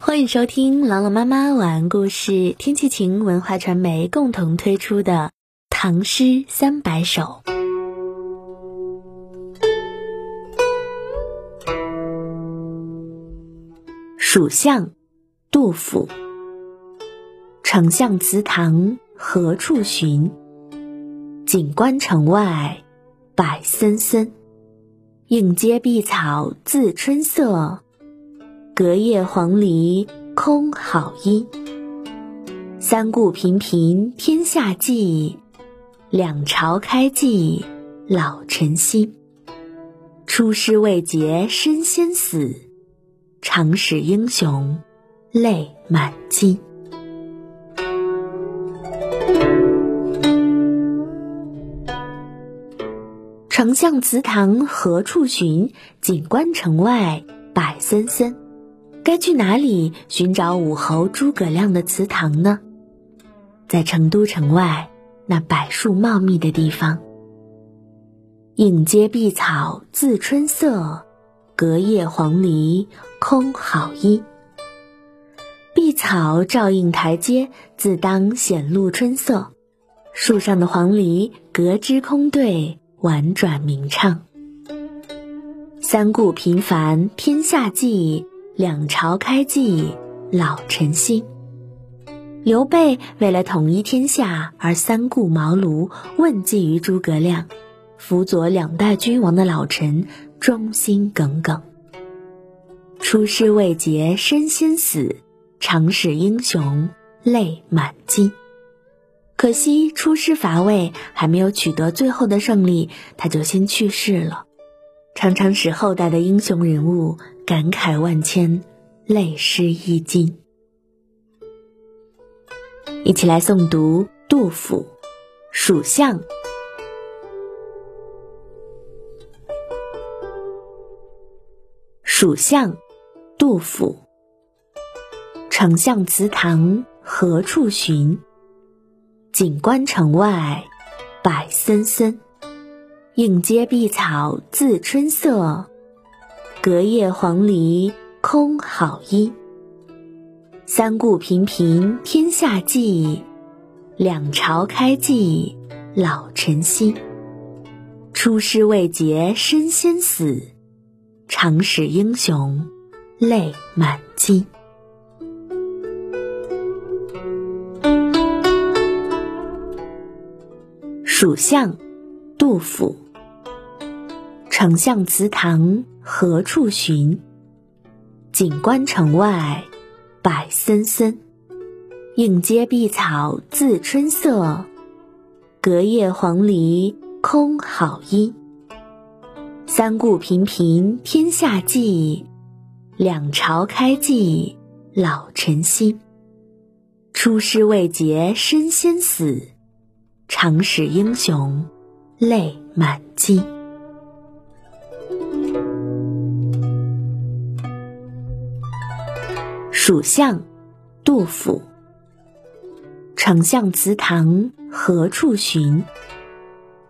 欢迎收听朗朗妈妈晚安故事，天气晴文化传媒共同推出的《唐诗三百首》。蜀相，杜甫。丞相祠堂何处寻？锦官城外柏森森。映阶碧草自春色。隔叶黄鹂空好音，三顾频频天下计，两朝开济老臣心。出师未捷身先死，长使英雄泪满襟。丞相祠堂何处寻？锦官城外柏森森。该去哪里寻找武侯诸葛亮的祠堂呢？在成都城外那柏树茂密的地方。映阶碧草自春色，隔叶黄鹂空好音。碧草照映台阶，自当显露春色；树上的黄鹂隔枝空对，婉转鸣唱。三顾频繁天下计。两朝开济老臣心。刘备为了统一天下而三顾茅庐，问计于诸葛亮，辅佐两代君王的老臣忠心耿耿。出师未捷身先死，长使英雄泪满襟。可惜出师伐魏还没有取得最后的胜利，他就先去世了，常常使后代的英雄人物。感慨万千，泪湿衣襟。一起来诵读杜甫《蜀相》。蜀相，杜甫。丞相祠堂何处寻？锦官城外柏森森。映阶碧草自春色。隔叶黄鹂空好音，三顾频频天下计，两朝开济老臣心。出师未捷身先死，长使英雄泪满襟。蜀相，杜甫。丞相祠堂何处寻？锦官城外柏森森。映阶碧草自春色，隔叶黄鹂空好音。三顾频频天下计，两朝开济老臣心。出师未捷身先死，长使英雄泪满襟。蜀相，杜甫。丞相祠堂何处寻？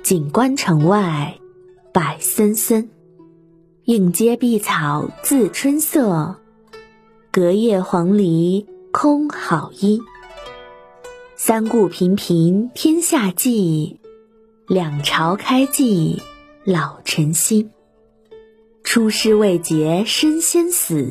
锦官城外柏森森。映阶碧草自春色，隔叶黄鹂空好音。三顾频频天下计，两朝开济老臣心。出师未捷身先死。